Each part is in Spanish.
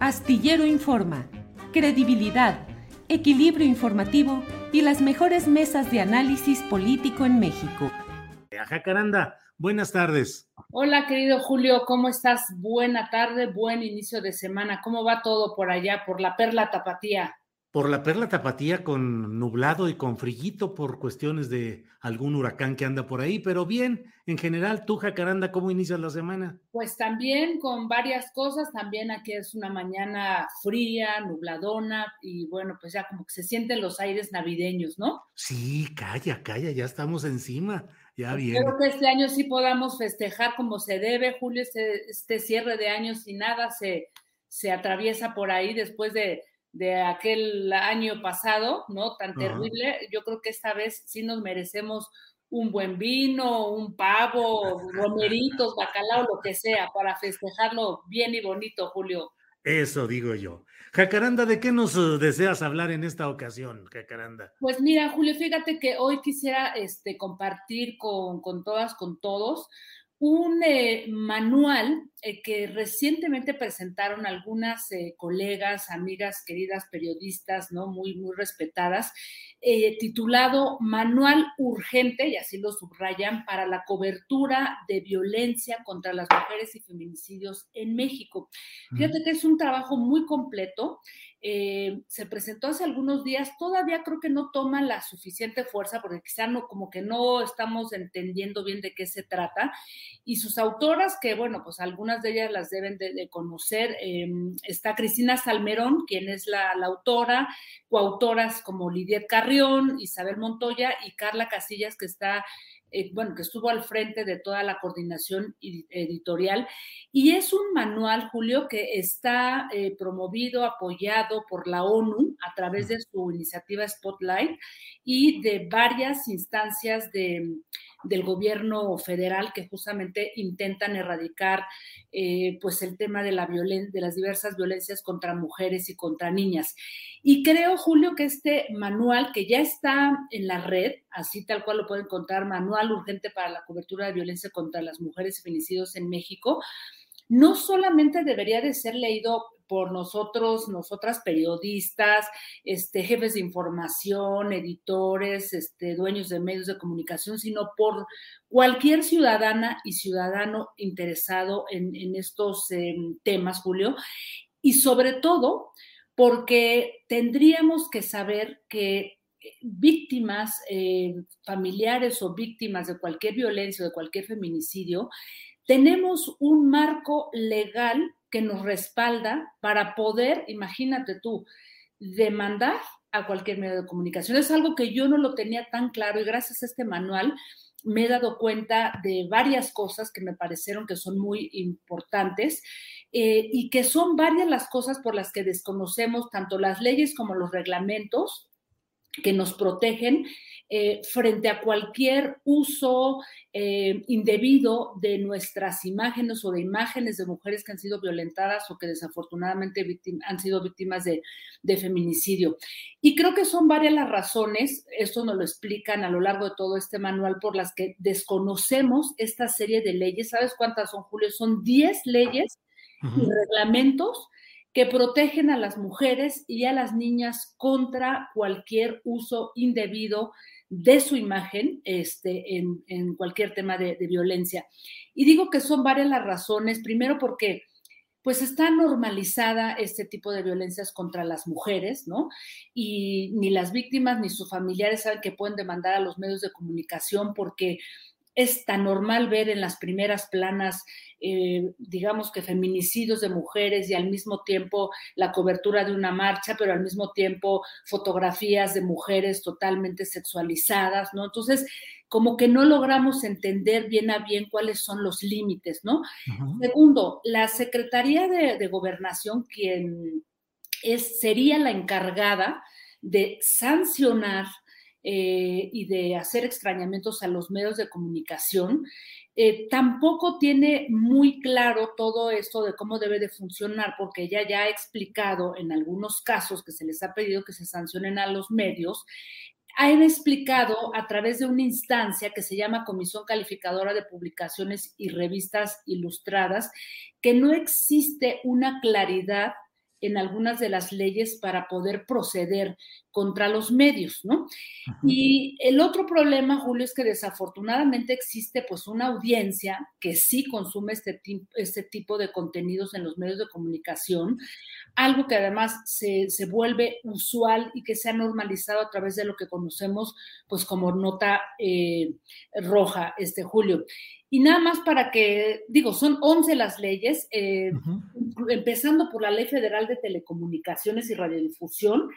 Astillero Informa, credibilidad, equilibrio informativo y las mejores mesas de análisis político en México. Jacaranda, buenas tardes. Hola, querido Julio, ¿cómo estás? Buena tarde, buen inicio de semana. ¿Cómo va todo por allá, por la Perla Tapatía? Por la Perla Tapatía con nublado y con frillito por cuestiones de algún huracán que anda por ahí, pero bien, en general, tú, Jacaranda, ¿cómo inicias la semana? Pues también con varias cosas, también aquí es una mañana fría, nubladona y bueno, pues ya como que se sienten los aires navideños, ¿no? Sí, calla, calla, ya estamos encima, ya bien. Espero que este año sí podamos festejar como se debe, Julio, este, este cierre de años y nada se, se atraviesa por ahí después de de aquel año pasado, ¿no? Tan terrible. Yo creo que esta vez sí nos merecemos un buen vino, un pavo, romeritos, bacalao, lo que sea, para festejarlo bien y bonito, Julio. Eso digo yo. Jacaranda, ¿de qué nos uh, deseas hablar en esta ocasión, Jacaranda? Pues mira, Julio, fíjate que hoy quisiera este, compartir con, con todas, con todos, un eh, manual eh, que recientemente presentaron algunas eh, colegas, amigas, queridas periodistas, ¿no? Muy, muy respetadas, titulado Manual Urgente, y así lo subrayan, para la cobertura de violencia contra las mujeres y feminicidios en México. Fíjate que es un trabajo muy completo eh, se presentó hace algunos días, todavía creo que no toma la suficiente fuerza porque quizá no, como que no estamos entendiendo bien de qué se trata. Y sus autoras, que bueno, pues algunas de ellas las deben de, conocer, eh, está Cristina Salmerón, quien es la, la autora, coautoras como Lidia Carrión, Isabel Montoya y Carla Casillas, que está eh, bueno, que estuvo al frente de toda la coordinación editorial. Y es un manual, Julio, que está eh, promovido, apoyado por la ONU a través de su iniciativa Spotlight y de varias instancias de, del gobierno federal que justamente intentan erradicar eh, pues el tema de, la de las diversas violencias contra mujeres y contra niñas. Y creo, Julio, que este manual que ya está en la red, así tal cual lo pueden encontrar, Manual Urgente para la Cobertura de Violencia contra las Mujeres y Feminicidios en México, no solamente debería de ser leído por nosotros, nosotras periodistas, este, jefes de información, editores, este, dueños de medios de comunicación, sino por cualquier ciudadana y ciudadano interesado en, estos em, temas, Julio, y sobre todo porque tendríamos que saber que víctimas eh, familiares o víctimas de cualquier violencia o de cualquier feminicidio, tenemos un marco legal que nos respalda para poder, imagínate tú, demandar a cualquier medio de comunicación. Es algo que yo no lo tenía tan claro y gracias a este manual me he dado cuenta de varias cosas que me parecieron que son muy importantes eh, y que son varias las cosas por las que desconocemos tanto las leyes como los reglamentos que nos protegen eh, frente a cualquier uso eh, indebido de nuestras imágenes o de imágenes de mujeres que han sido violentadas o que desafortunadamente han sido víctimas de, de, feminicidio. Y creo que son varias las razones, esto nos lo explican a lo largo de todo este manual, por las que desconocemos esta serie de leyes. ¿Sabes cuántas son, Julio? Son 10 leyes y reglamentos que protegen a las mujeres y a las niñas contra cualquier uso indebido de su imagen este, en, cualquier tema de, de, violencia. Y digo que son varias las razones, primero porque pues está normalizada este tipo de violencias contra las mujeres, ¿no? Y ni las víctimas ni sus familiares saben que pueden demandar a los medios de comunicación porque es tan normal ver en las primeras planas, eh, digamos que feminicidios de mujeres y al mismo tiempo la cobertura de una marcha, pero al mismo tiempo fotografías de mujeres totalmente sexualizadas, ¿no? Entonces, como que no logramos entender bien a bien cuáles son los límites, ¿no? Segundo, la Secretaría de, Gobernación, quien es, sería la encargada de sancionar eh, y de hacer extrañamientos a los medios de comunicación, eh, tampoco tiene muy claro todo esto de cómo debe de funcionar, porque ella ya ha explicado en algunos casos que se les ha pedido que se sancionen a los medios, han explicado a través de una instancia que se llama Comisión Calificadora de Publicaciones y Revistas Ilustradas, que no existe una claridad en algunas de las leyes para poder proceder contra los medios, ¿no? Y el otro problema, Julio, es que desafortunadamente existe pues una audiencia que sí consume este, este tipo de contenidos en los medios de comunicación, algo que además se, se, vuelve usual y que se ha normalizado a través de lo que conocemos pues como nota eh, roja, este Julio. Y nada más para que, digo, son 11 las leyes, eh, empezando por la Ley Federal de Telecomunicaciones y Radiodifusión,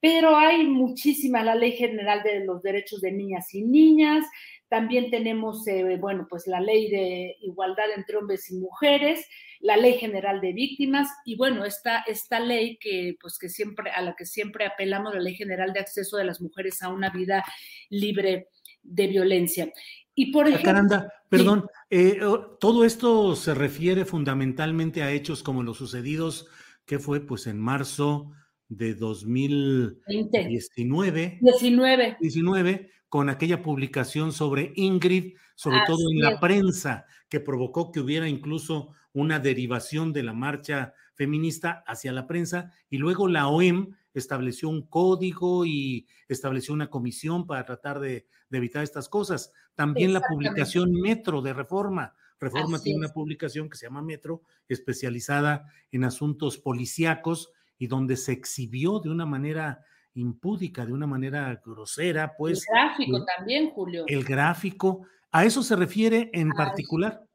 pero hay muchísima, la Ley General de los Derechos de Niñas y Niñas, también tenemos, eh, bueno, pues la Ley de Igualdad entre Hombres y Mujeres, la Ley General de Víctimas y bueno, esta, esta ley que pues que siempre, a la que siempre apelamos, la Ley General de Acceso de las Mujeres a una vida libre de violencia. Y por ejemplo. Caranda, perdón, eh, todo esto se refiere fundamentalmente a hechos como los sucedidos, que fue pues en marzo de 2019. 19. 19, con aquella publicación sobre Ingrid, sobre todo en la prensa, que provocó que hubiera incluso una derivación de la marcha feminista hacia la prensa, y luego la OEM estableció un código y estableció una comisión para tratar de, evitar estas cosas. También la publicación Metro de Reforma. Reforma tiene una publicación que se llama Metro, especializada en asuntos policíacos y donde se exhibió de una manera impúdica, de una manera grosera, pues. El gráfico también, Julio. El gráfico. ¿A eso se refiere en particular?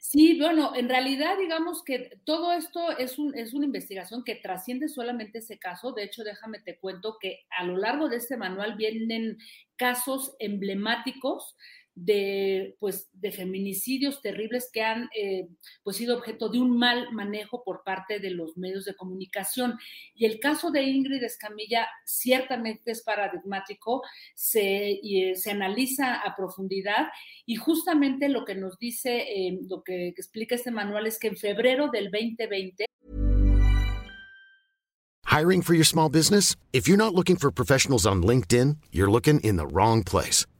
Sí, bueno, en realidad digamos que todo esto es, un, es una investigación que trasciende solamente ese caso. De hecho, déjame te cuento que a lo largo de este manual vienen casos emblemáticos de, pues, de feminicidios terribles que han eh, pues, sido objeto de un mal manejo por parte de los medios de comunicación. Y el caso de Ingrid Escamilla ciertamente es paradigmático, se, eh, se analiza a profundidad y justamente lo que nos dice, eh, lo que explica este manual es que en febrero del 2020 Hiring for your small business? If you're not looking for professionals on LinkedIn, you're looking in the wrong place.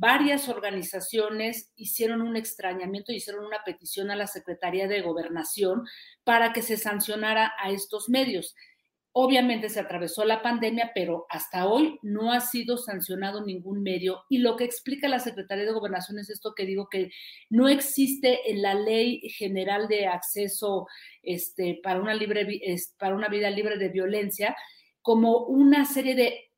Varias organizaciones hicieron un extrañamiento, hicieron una petición a la Secretaría de Gobernación para que se sancionara a estos medios. Obviamente se atravesó la pandemia, pero hasta hoy no ha sido sancionado ningún medio. Y lo que explica la Secretaría de Gobernación es esto que digo que no existe en la Ley General de Acceso este, para, una libre, para una vida libre de violencia como una serie de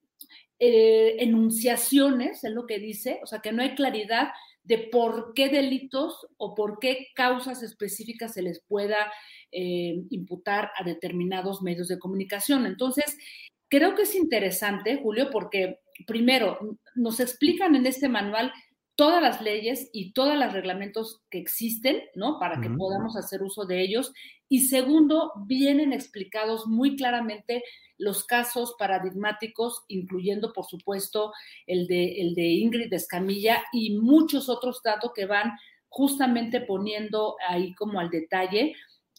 eh, enunciaciones, es lo que dice, o sea, que no hay claridad de por qué delitos o por qué causas específicas se les pueda eh, imputar a determinados medios de comunicación. Entonces, creo que es interesante, Julio, porque primero nos explican en este manual todas las leyes y todos los reglamentos que existen, ¿no? Para que podamos hacer uso de ellos. Y segundo, vienen explicados muy claramente los casos paradigmáticos, incluyendo, por supuesto, el de, el de Ingrid Escamilla y muchos otros datos que van justamente poniendo ahí como al detalle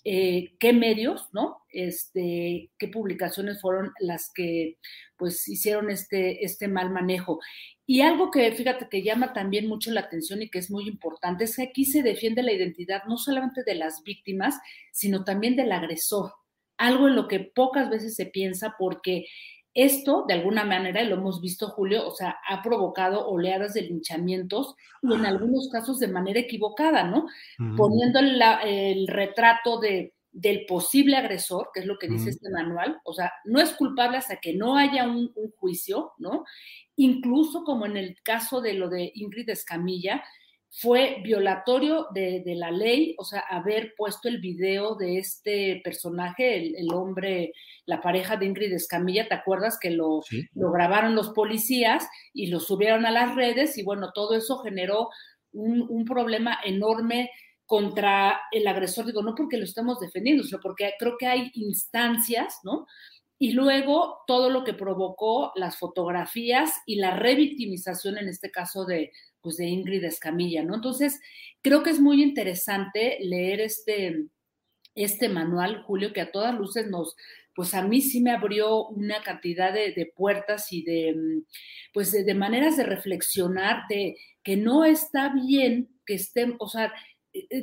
eh, qué medios, ¿no? Este, qué publicaciones fueron las que pues hicieron este, este mal manejo. Y algo que fíjate que llama también mucho la atención y que es muy importante es que aquí se defiende la identidad no solamente de las víctimas, sino también del agresor. Algo en lo que pocas veces se piensa porque esto, de alguna manera, lo hemos visto, Julio, o sea, ha provocado oleadas de linchamientos y en algunos casos de manera equivocada, ¿no? Poniendo el, retrato de, del posible agresor, que es lo que dice este manual, o sea, no es culpable hasta que no haya un, un juicio, ¿no? Incluso como en el caso de lo de Ingrid Escamilla, fue violatorio de, la ley, o sea, haber puesto el video de este personaje, el, hombre, la pareja de Ingrid Escamilla, ¿te acuerdas que lo, lo, grabaron los policías y lo subieron a las redes? Y bueno, todo eso generó un, un problema enorme contra el agresor, digo, no porque lo estamos defendiendo, sino porque creo que hay instancias, ¿no? Y luego todo lo que provocó las fotografías y la revictimización, en este caso de, pues de Ingrid Escamilla, ¿no? Entonces, creo que es muy interesante leer este, este manual, Julio, que a todas luces nos, pues a mí sí me abrió una cantidad de, puertas y de, mm, pues de, maneras de reflexionar de que no está bien que estén, o sea,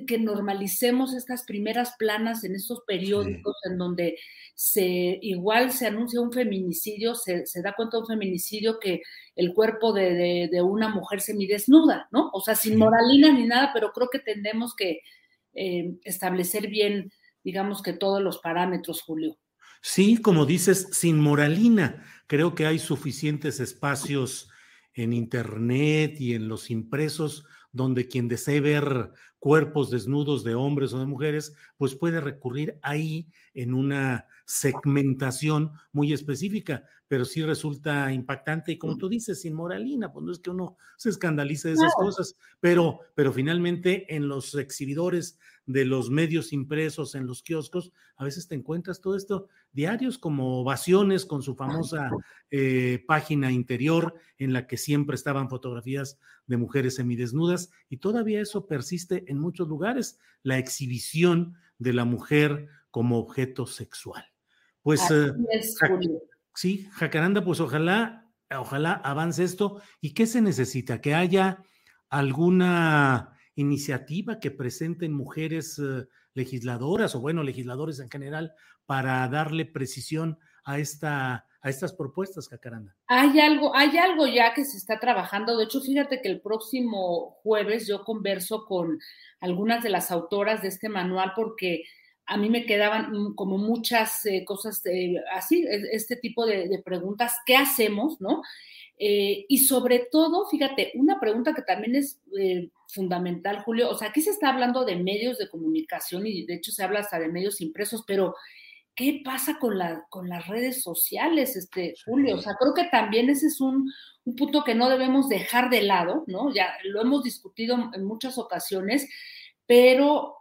que normalicemos estas primeras planas en estos periódicos en donde se igual se anuncia un feminicidio, se, da cuenta de un feminicidio que el cuerpo de, una mujer semidesnuda, ¿no? O sea, sin moralina ni nada, pero creo que tendremos que eh, establecer bien, digamos que todos los parámetros, Julio. Sí, como dices, sin moralina. Creo que hay suficientes espacios en Internet y en los impresos donde quien desee ver cuerpos desnudos de hombres o de mujeres, pues puede recurrir ahí en una segmentación muy específica, pero sí resulta impactante y como tú dices, sin moralina, pues no es que uno se escandalice de esas cosas, pero, pero finalmente en los exhibidores de los medios impresos, en los kioscos, a veces te encuentras todo esto, diarios como Ovaciones con su famosa eh, página interior en la que siempre estaban fotografías de mujeres semidesnudas y todavía eso persiste en muchos lugares, la exhibición de la mujer como objeto sexual. Pues eh, sí, Jacaranda, pues ojalá, ojalá avance esto. ¿Y qué se necesita? Que haya alguna iniciativa que presenten mujeres eh, legisladoras o bueno, legisladores en general para darle precisión a esta a estas propuestas, Jacaranda. Hay algo, hay algo ya que se está trabajando. De hecho, fíjate que el próximo jueves yo converso con algunas de las autoras de este manual porque a mí me quedaban como muchas eh, cosas así, este tipo de, preguntas, ¿qué hacemos, no? Eh, y sobre todo, fíjate, una pregunta que también es eh, fundamental, Julio, o sea, aquí se está hablando de medios de comunicación y de hecho se habla hasta de medios impresos, pero ¿qué pasa con, la, con las redes sociales, este, Julio? O sea, creo que también ese es un, un punto que no debemos dejar de lado, ¿no? Ya lo hemos discutido en muchas ocasiones, pero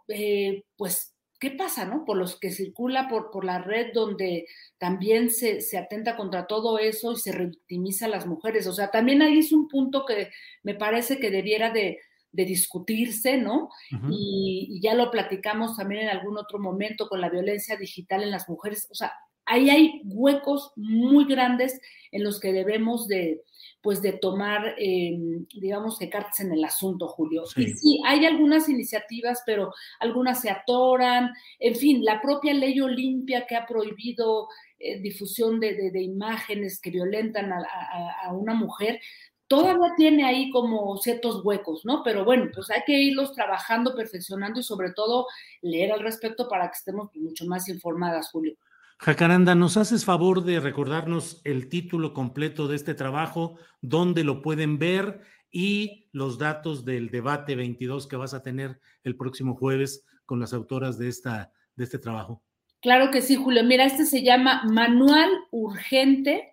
pues ¿qué pasa, no? Por los que circula por, por la red donde también se, se, atenta contra todo eso y se revictimiza a las mujeres. O sea, también ahí es un punto que me parece que debiera de, de discutirse, ¿no? y, y, ya lo platicamos también en algún otro momento con la violencia digital en las mujeres. O sea, ahí hay huecos muy grandes en los que debemos de, pues de tomar, eh, digamos que cartas en el asunto, Julio. Y sí, hay algunas iniciativas, pero algunas se atoran. En fin, la propia ley Olimpia que ha prohibido eh, difusión de, imágenes que violentan a, una mujer, todavía tiene ahí como ciertos huecos, ¿no? Pero bueno, pues hay que irlos trabajando, perfeccionando y sobre todo leer al respecto para que estemos mucho más informadas, Julio. Jacaranda, ¿nos haces favor de recordarnos el título completo de este trabajo, dónde lo pueden ver y los datos del debate 22 que vas a tener el próximo jueves con las autoras de, esta, de este trabajo? Claro que sí, Julio. Mira, este se llama Manual Urgente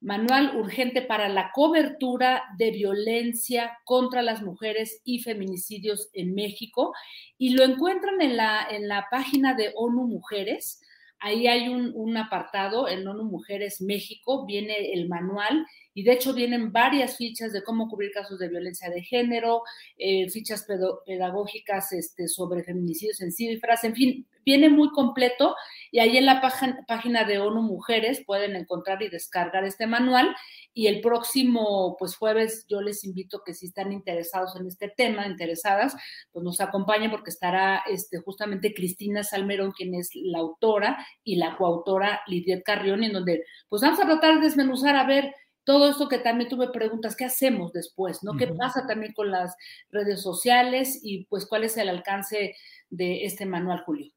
Manual urgente para la cobertura de violencia contra las mujeres y feminicidios en México. Y lo encuentran en la, en la página de ONU Mujeres. Ahí hay un, un apartado en ONU Mujeres México, viene el manual y de hecho vienen varias fichas de cómo cubrir casos de violencia de género, eh, fichas pedagógicas este, sobre feminicidios en cifras, en fin, viene muy completo y ahí en la página de ONU Mujeres pueden encontrar y descargar este manual y el próximo pues jueves yo les invito que si están interesados en este tema, interesadas, pues nos acompañen porque estará este, justamente Cristina Salmerón, quien es la autora y la coautora Lidiet Carrión, en donde pues vamos a tratar de desmenuzar a ver todo esto que también tuve preguntas, ¿qué hacemos después? ¿no? ¿Qué pasa también con las redes sociales y pues cuál es el alcance de este manual, Julio?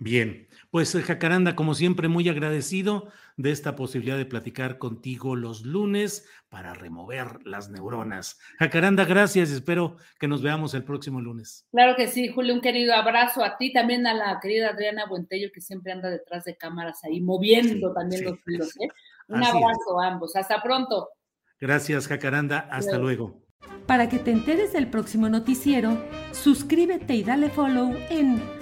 Bien, pues eh, Jacaranda, como siempre, muy agradecido de esta posibilidad de platicar contigo los lunes para remover las neuronas. Jacaranda, gracias, espero que nos veamos el próximo lunes. Claro que sí, Julio, un querido abrazo a ti, también a la querida Adriana Buentello, que siempre anda detrás de cámaras ahí, moviendo también los hilos. ¿eh? Un abrazo a ambos. Hasta pronto. Gracias, Jacaranda. Hasta luego. Para que te enteres del próximo noticiero, suscríbete y dale follow en